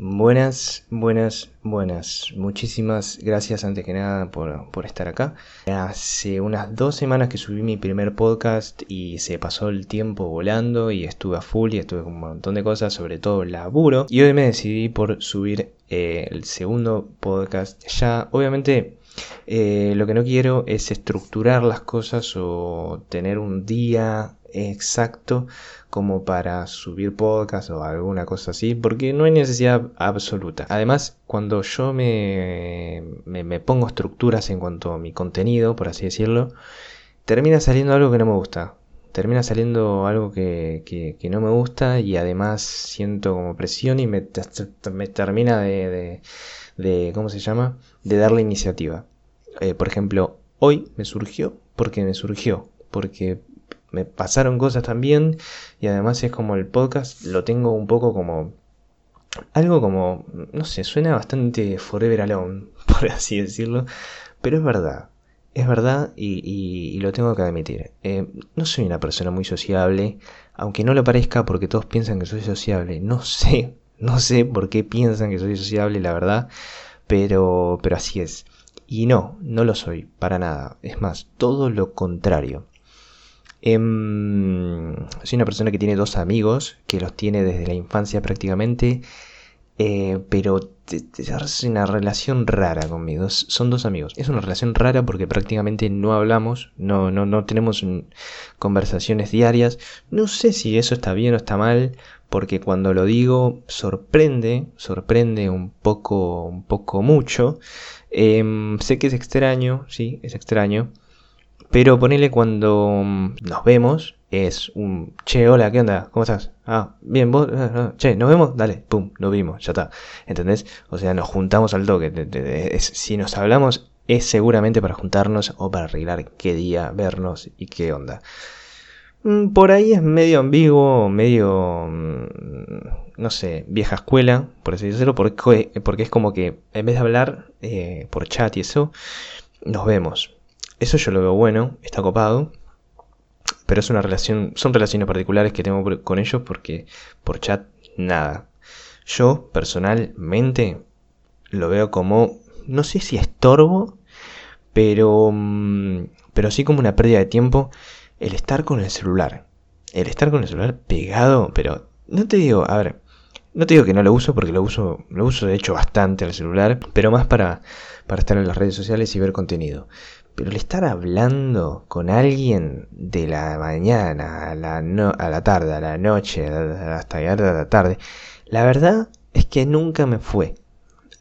Buenas, buenas, buenas. Muchísimas gracias antes que nada por, estar acá. Hace unas dos semanas que subí mi primer podcast y se pasó el tiempo volando y estuve a full y estuve con un montón de cosas, sobre todo laburo. Y hoy me decidí por subir eh, el segundo podcast. Ya, obviamente, eh, lo que no quiero es estructurar las cosas o tener un día exacto como para subir podcast o alguna cosa así, porque no hay necesidad absoluta. Además, cuando yo me, me, pongo estructuras en cuanto a mi contenido, por así decirlo, termina saliendo algo que no me gusta. Termina saliendo algo que, que, no me gusta y además siento como presión y me, me termina de, de, ¿cómo se llama? De dar la iniciativa. Eh, por ejemplo, hoy me surgió porque me surgió, porque me pasaron cosas también y además es como el podcast lo tengo un poco como algo como, no sé, suena bastante Forever Alone, por así decirlo, pero es verdad, es verdad y, lo tengo que admitir. Eh, no soy una persona muy sociable, aunque no lo parezca porque todos piensan que soy sociable, no sé, no sé por qué piensan que soy sociable, la verdad, pero, pero así es. Y no, no lo soy, para nada. Es más, todo lo contrario. Em, soy una persona que tiene dos amigos, que los tiene desde la infancia prácticamente, eh, pero es una relación rara conmigo. Son dos amigos. Es una relación rara porque prácticamente no hablamos, no, no, no tenemos conversaciones diarias. No sé si eso está bien o está mal, porque cuando lo digo sorprende, sorprende un poco, un poco mucho. Em, sé que es extraño, sí, es extraño. Pero ponele cuando mm, nos vemos, es un che, hola, ¿qué onda? ¿Cómo estás? Ah, bien, vos, ah, ah, che, ¿nos vemos? Dale, pum, nos vimos, ya está. ¿Entendés? O sea, nos juntamos al toque. si nos hablamos, es seguramente para juntarnos o para arreglar qué día vernos y qué onda. Mm, por ahí es medio ambiguo, medio, mm, no sé, vieja escuela, por así decirlo, porque, porque es como que en vez de hablar eh, por chat y eso, nos vemos. Eso yo lo veo bueno, está copado. Pero es una relación, son relaciones particulares que tengo con ellos porque por chat nada. Yo personalmente lo veo como, no sé si estorbo, pero, mm, pero sí como una pérdida de tiempo el estar con el celular. El estar con el celular pegado, pero no te digo, a ver, no te digo que no lo uso porque lo uso, lo uso de hecho bastante al celular, pero más para, para estar en las redes sociales y ver contenido. Pero el estar hablando con alguien de la mañana a la, tarde, a la noche, hasta llegar a la tarde, la verdad es que nunca me fue.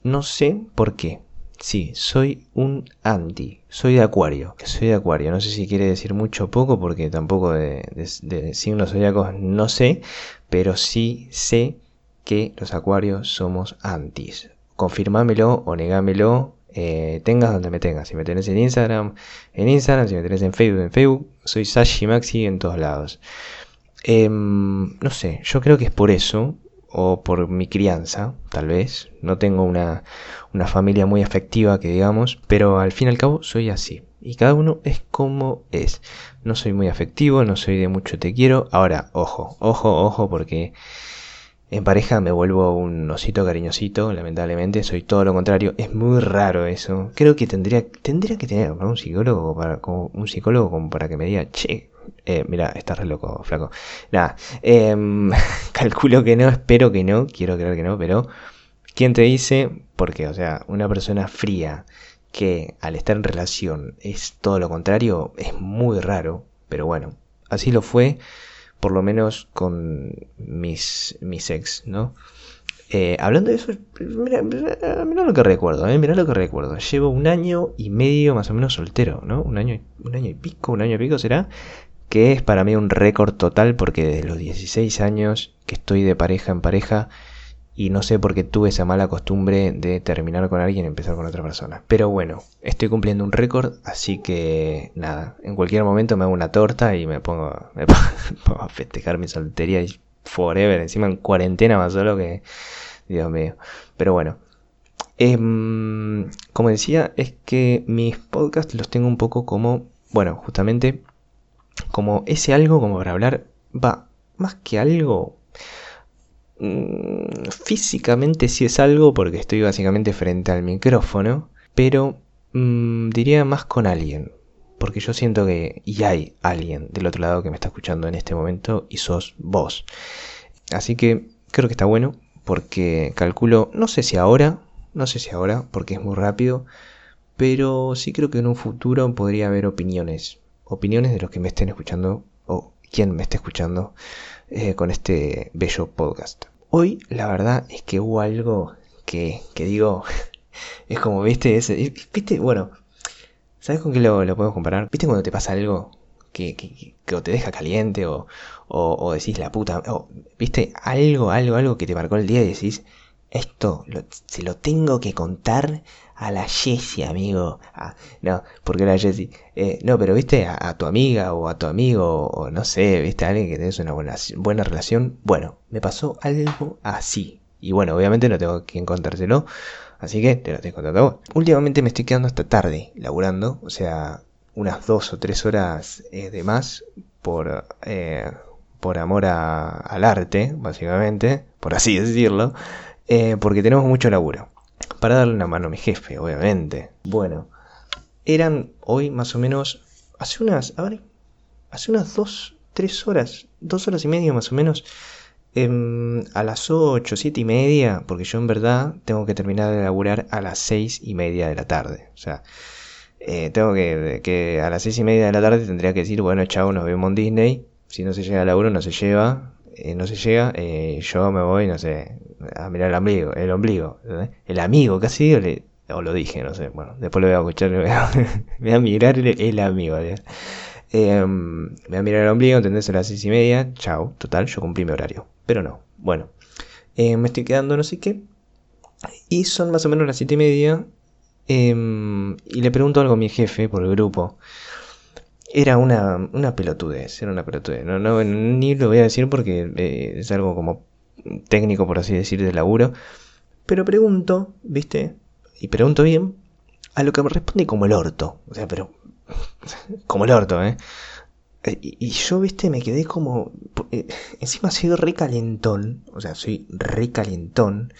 No sé por qué. Sí, soy un anti, soy de acuario, soy de acuario, no sé si quiere decir mucho o poco porque tampoco de, de signos zodiacos no sé, pero sí sé que los acuarios somos antis. Confirmámelo o negámelo eh, tengas donde me tengas. Si me tenés en Instagram, en Instagram, si me tenés en Facebook, en Facebook, soy Sashi Maxi en todos lados. Em, no sé, yo creo que es por eso, o por mi crianza, tal vez. No tengo una, una familia muy afectiva que digamos, pero al fin y al cabo soy así. Y cada uno es como es. No soy muy afectivo, no soy de mucho te quiero. Ahora, ojo, ojo, ojo, porque en pareja me vuelvo un osito cariñosito, lamentablemente, soy todo lo contrario. Es muy raro eso. Creo que tendría, tendría que tener un psicólogo para, como, un psicólogo como para que me diga, che, eh, mira, estás re loco, flaco. Nada, em, calculo que no, espero que no, quiero creer que no, pero ¿quién te dice? Porque, o sea, una persona fría que al estar en relación es todo lo contrario, es muy raro, pero bueno, así lo fue por lo menos con mis, mis ex, ¿no? Eh, hablando de eso, mira, mira, lo que recuerdo, ¿eh? mira lo que recuerdo. Llevo un año y medio más o menos soltero, ¿no? Un año, un año y pico, un año y pico será, que es para mí un récord total porque desde los 16 años que estoy de pareja en pareja, y no sé por qué tuve esa mala costumbre de terminar con alguien y empezar con otra persona. Pero bueno, estoy cumpliendo un récord, así que nada, en cualquier momento me hago una torta y me pongo, me pongo a festejar mi soltería y forever, encima en cuarentena más solo que, Dios mío. Pero bueno, em, como decía, es que mis podcasts los tengo un poco como, bueno, justamente como ese algo como para hablar, va, más que algo, físicamente sí es algo porque estoy básicamente frente al micrófono, pero mm, diría más con alguien. Porque yo siento que y hay alguien del otro lado que me está escuchando en este momento y sos vos. Así que creo que está bueno porque calculo, no sé si ahora, no sé si ahora, porque es muy rápido, pero sí creo que en un futuro podría haber opiniones. Opiniones de los que me estén escuchando o quien me esté escuchando eh, con este bello podcast. Hoy la verdad es que hubo algo que, que digo, es como, viste, ese, viste, bueno, ¿sabes con qué lo, lo podemos comparar? ¿Viste cuando te pasa algo que, que, que te deja caliente o, o, decís la puta, o, viste, algo, algo, algo que te marcó el día y decís, esto se lo tengo que contar a la Jessie, amigo. Ah, no, porque la Jessie. Eh, no, pero viste a, tu amiga o a tu amigo o no sé, viste a alguien que tenés una buena, buena relación. Bueno, me pasó algo así. Y bueno, obviamente no tengo que contárselo. Así que te lo estoy contando a vos. Últimamente me estoy quedando hasta tarde laburando. O sea, unas dos o tres horas eh, de más por, eh, por amor al arte, básicamente. Por así decirlo. porque tenemos mucho laburo para darle una mano a mi jefe, obviamente. Bueno, eran hoy más o menos, hace unas, a ver, hace unas dos, tres horas, dos horas y media más o menos, em, a las ocho, siete y media, porque yo en verdad tengo que terminar de laburar a las seis y media de la tarde. O sea, eh, tengo que, que a las seis y media de la tarde tendría que decir, bueno, chao, nos vemos en Disney. Si no se llega al laburo, no se lleva. Eh, no se llega, eh, yo me voy, no sé, a mirar el ombligo, el ombligo, el amigo, casi o lo dije, no sé, bueno, después lo voy a escuchar, me voy a, mirar el, amigo, eh, me voy a mirar el ombligo, ¿entendés? A las seis y media, chao, total, yo cumplí mi horario, pero no, bueno, me estoy quedando no sé qué, y son más o menos las siete y media, em, y le pregunto algo a mi jefe por el grupo, era una, una pelotudez, era una pelotudez. No, no, ni lo voy a decir porque eh, es algo como técnico, por así decir, de laburo. Pero pregunto, ¿viste? Y pregunto bien, a lo que me responde como el orto. O sea, pero... como el orto, ¿eh? Y, yo, viste, me quedé como... Eh, encima soy recalentón. O sea, soy recalentón.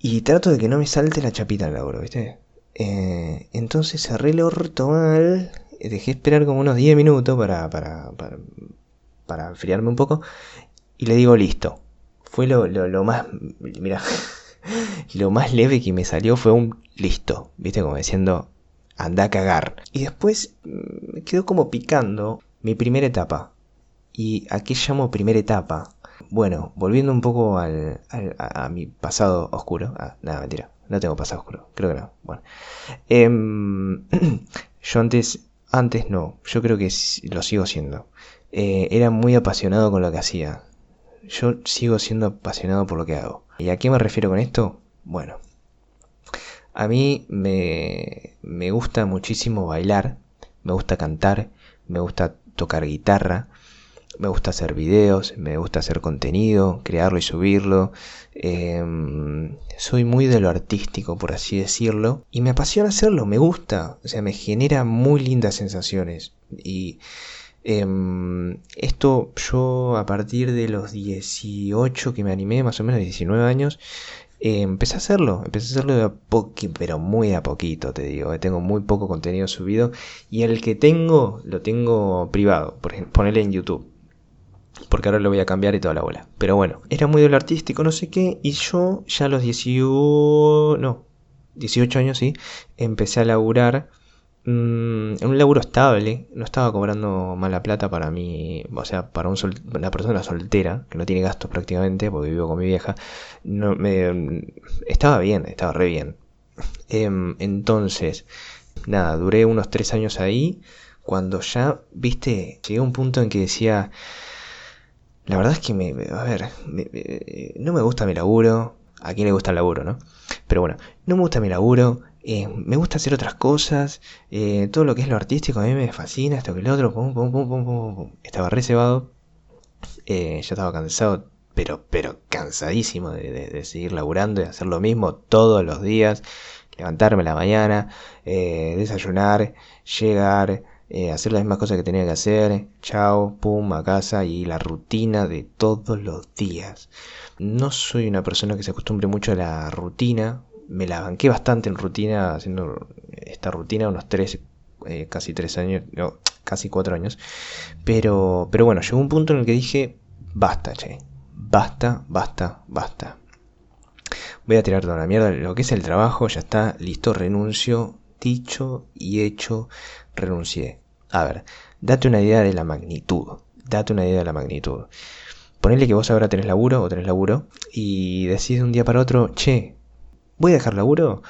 Y trato de que no me salte la chapita al laburo, ¿viste? Eh, entonces cerré el orto mal dejé esperar como unos 10 minutos para, para, para, enfriarme un poco. Y le digo, listo. Fue lo, lo, más... Mira, lo más leve que me salió fue un listo. ¿Viste? Como diciendo, anda a cagar. Y después mm, me quedó como picando mi primera etapa. ¿Y a qué llamo primera etapa? Bueno, volviendo un poco al, a, mi pasado oscuro. Ah, nada, mentira. No tengo pasado oscuro. Creo que no. Bueno. Em, yo antes antes no, yo creo que lo sigo siendo. Eh, era muy apasionado con lo que hacía. Yo sigo siendo apasionado por lo que hago. ¿Y a qué me refiero con esto? Bueno, a mí me, me gusta muchísimo bailar, me gusta cantar, me gusta tocar guitarra, me gusta hacer videos, me gusta hacer contenido, crearlo y subirlo. Em, soy muy de lo artístico, por así decirlo. Y me apasiona hacerlo, me gusta. O sea, me genera muy lindas sensaciones. Y em, esto yo a partir de los 18 que me animé, más o menos 19 años, empecé a hacerlo, empecé a hacerlo de a poquito, pero muy a poquito, te digo. Tengo muy poco contenido subido y el que tengo lo tengo privado, por ejemplo, ponerle en YouTube porque ahora lo voy a cambiar y toda la bola. Pero bueno, era muy de lo artístico, no sé qué, y yo ya a los 18, no, 18 años sí, empecé a laburar mm, en un laburo estable, no estaba cobrando mala plata para mí, o sea, para un una persona soltera, que no tiene gastos prácticamente, porque vivo con mi vieja, no, me, estaba bien, estaba re bien. Em, entonces, nada, duré unos 3 años ahí, cuando ya, viste, llegué a un punto en que decía, la verdad es que me. A ver, no me gusta mi laburo. A quién le gusta el laburo, ¿no? Pero bueno, no me gusta mi laburo. Eh, me gusta hacer otras cosas. Eh, todo lo que es lo artístico a mí me fascina. Esto que lo otro. Pum, pum, pum, estaba reservado. Eh, ya estaba cansado. Pero, pero cansadísimo de, seguir laburando y hacer lo mismo todos los días. Levantarme la mañana. desayunar. Llegar. Eh, hacer las mismas cosas que tenía que hacer, chao, pum, a casa y la rutina de todos los días. No soy una persona que se acostumbre mucho a la rutina, me la banqué bastante en rutina, haciendo esta rutina unos tres, eh, casi tres años, casi cuatro años, pero, pero bueno, llegó un punto en el que dije, basta, che, basta, basta, basta. Voy a tirar toda la mierda, lo que es el trabajo, ya está, listo, renuncio, dicho y hecho, renuncié. A ver, date una idea de la magnitud. Date una idea de la magnitud. Ponele que vos ahora tenés laburo o tenés laburo y decís de un día para otro, che, voy a dejar laburo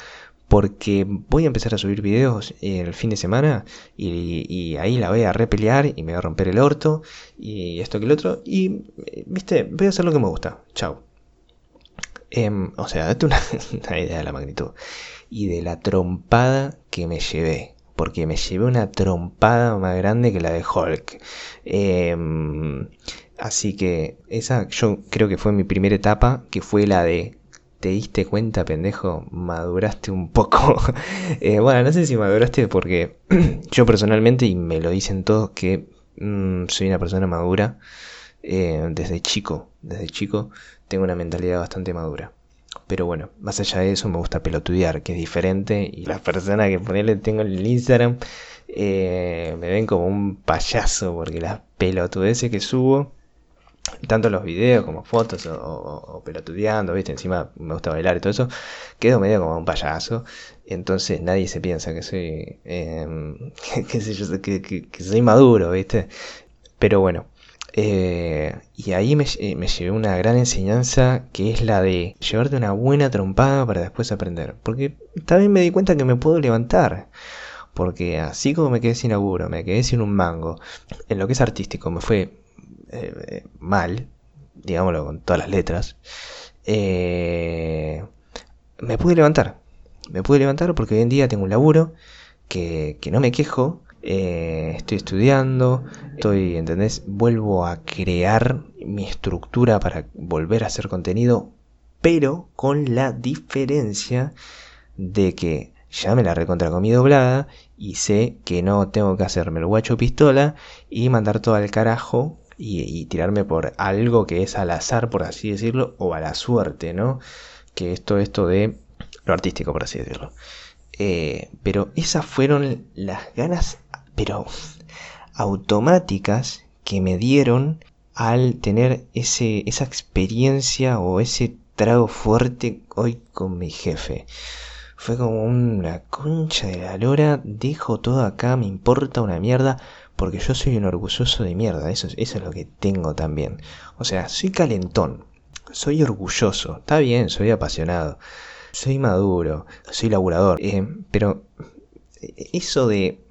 porque voy a empezar a subir videos el fin de semana y, ahí la voy a repelear y me voy a romper el orto y esto que el otro y, viste, voy a hacer lo que me gusta. Chao. Em, o sea, date una idea de la magnitud y de la trompada que me llevé porque me llevé una trompada más grande que la de Hulk. Em, así que esa yo creo que fue mi primera etapa, que fue la de... ¿Te diste cuenta, pendejo? Maduraste un poco. Eh, bueno, no sé si maduraste porque yo personalmente, y me lo dicen todos, que mm, soy una persona madura. Eh, desde chico, desde chico, tengo una mentalidad bastante madura. Pero bueno, más allá de eso me gusta pelotudear, que es diferente. Y las personas que ponerle tengo en el Instagram eh, me ven como un payaso porque las pelotudeces que subo, tanto los videos como fotos o, pelotudeando, ¿viste? Encima me gusta bailar y todo eso, quedo medio como un payaso. Entonces nadie se piensa que soy, eh, que, que soy maduro, ¿viste? Pero bueno, eh, y ahí me, eh, llevé una gran enseñanza que es la de llevarte una buena trompada para después aprender. Porque también me di cuenta que me puedo levantar. Porque así como me quedé sin laburo, me quedé sin un mango, en lo que es artístico me fue eh, mal, digámoslo con todas las letras, me pude levantar. Me pude levantar porque hoy en día tengo un laburo que, que no me quejo, eh, estoy estudiando, estoy, ¿entendés? Vuelvo a crear mi estructura para volver a hacer contenido, pero con la diferencia de que ya me la recontra comí doblada y sé que no tengo que hacerme el guacho pistola y mandar todo al carajo y, tirarme por algo que es al azar, por así decirlo, o a la suerte, ¿no? Que esto, esto de lo artístico, por así decirlo. Eh, pero esas fueron las ganas pero automáticas que me dieron al tener ese, esa experiencia o ese trago fuerte hoy con mi jefe. Fue como una concha de la lora, dejo todo acá, me importa una mierda, porque yo soy un orgulloso de mierda, eso, eso es lo que tengo también. O sea, soy calentón, soy orgulloso, está bien, soy apasionado, soy maduro, soy laburador, eh, pero eso de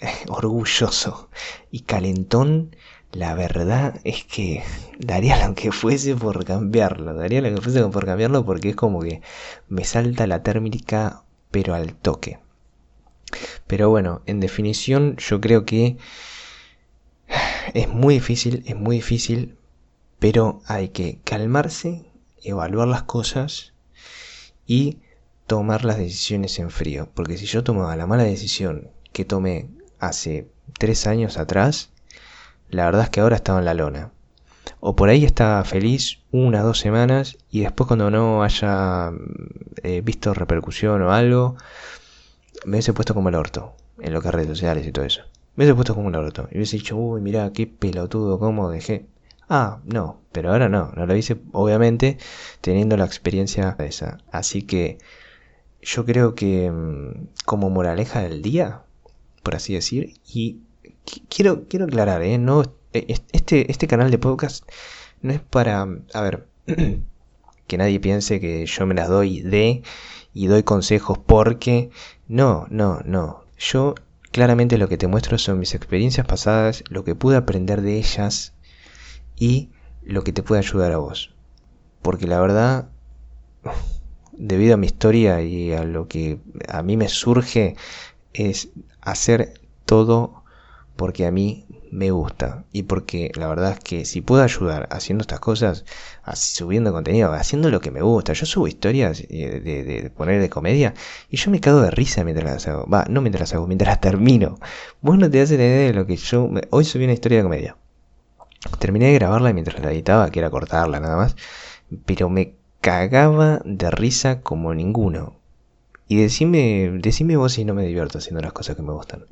orgulloso y calentón, la verdad es que daría lo que fuese por cambiarlo, daría lo que fuese por cambiarlo porque es como que me salta la térmica pero al toque. Pero bueno, en definición yo creo que es muy difícil, es muy difícil, pero hay que calmarse, evaluar las cosas y tomar las decisiones en frío. Porque si yo tomaba la mala decisión que tomé hace tres años atrás, la verdad es que ahora estaba en la lona. O por ahí estaba feliz unas dos semanas y después cuando no haya eh, visto repercusión o algo, me hubiese puesto como el orto en lo que es redes sociales y todo eso. Me hubiese puesto como el orto. Y hubiese dicho, uy, mira, qué pelotudo, cómo dejé. Ah, no, pero ahora no, no lo hice obviamente teniendo la experiencia esa. Así que yo creo que mm, como moraleja del día, por así decir. Y quiero, quiero aclarar, ¿eh? No, e, este, este canal de podcast no es para, a ver, que nadie piense que yo me las doy de y doy consejos porque... No, no, no. Yo claramente lo que te muestro son mis experiencias pasadas, lo que pude aprender de ellas y lo que te puede ayudar a vos. Porque la verdad, debido a mi historia y a lo que a mí me surge, es hacer todo porque a mí me gusta y porque la verdad es que si puedo ayudar haciendo estas cosas, subiendo contenido, haciendo lo que me gusta, yo subo historias de, de, poner de comedia y yo me cago de risa mientras las hago, va, no mientras las hago, mientras las termino. Vos no te das la idea de lo que yo, hoy subí una historia de comedia. Terminé de grabarla mientras la editaba, que era cortarla nada más, pero me cagaba de risa como ninguno. Y decime, decime vos si no me divierto haciendo las cosas que me gustan.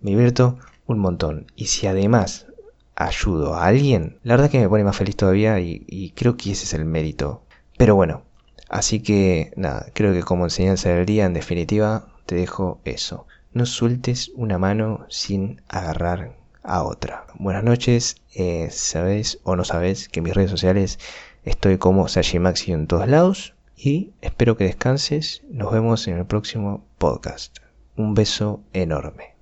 Me divierto un montón. Y si además ayudo a alguien, la verdad que me pone más feliz todavía y, creo que ese es el mérito. Pero bueno, así que nada, creo que como enseñanza del día, en definitiva, te dejo eso. No sueltes una mano sin agarrar a otra. Buenas noches, eh, sabes o no sabes que en mis redes sociales estoy como Sajimaxi en todos lados y espero que descanses. Nos vemos en el próximo podcast. Un beso enorme.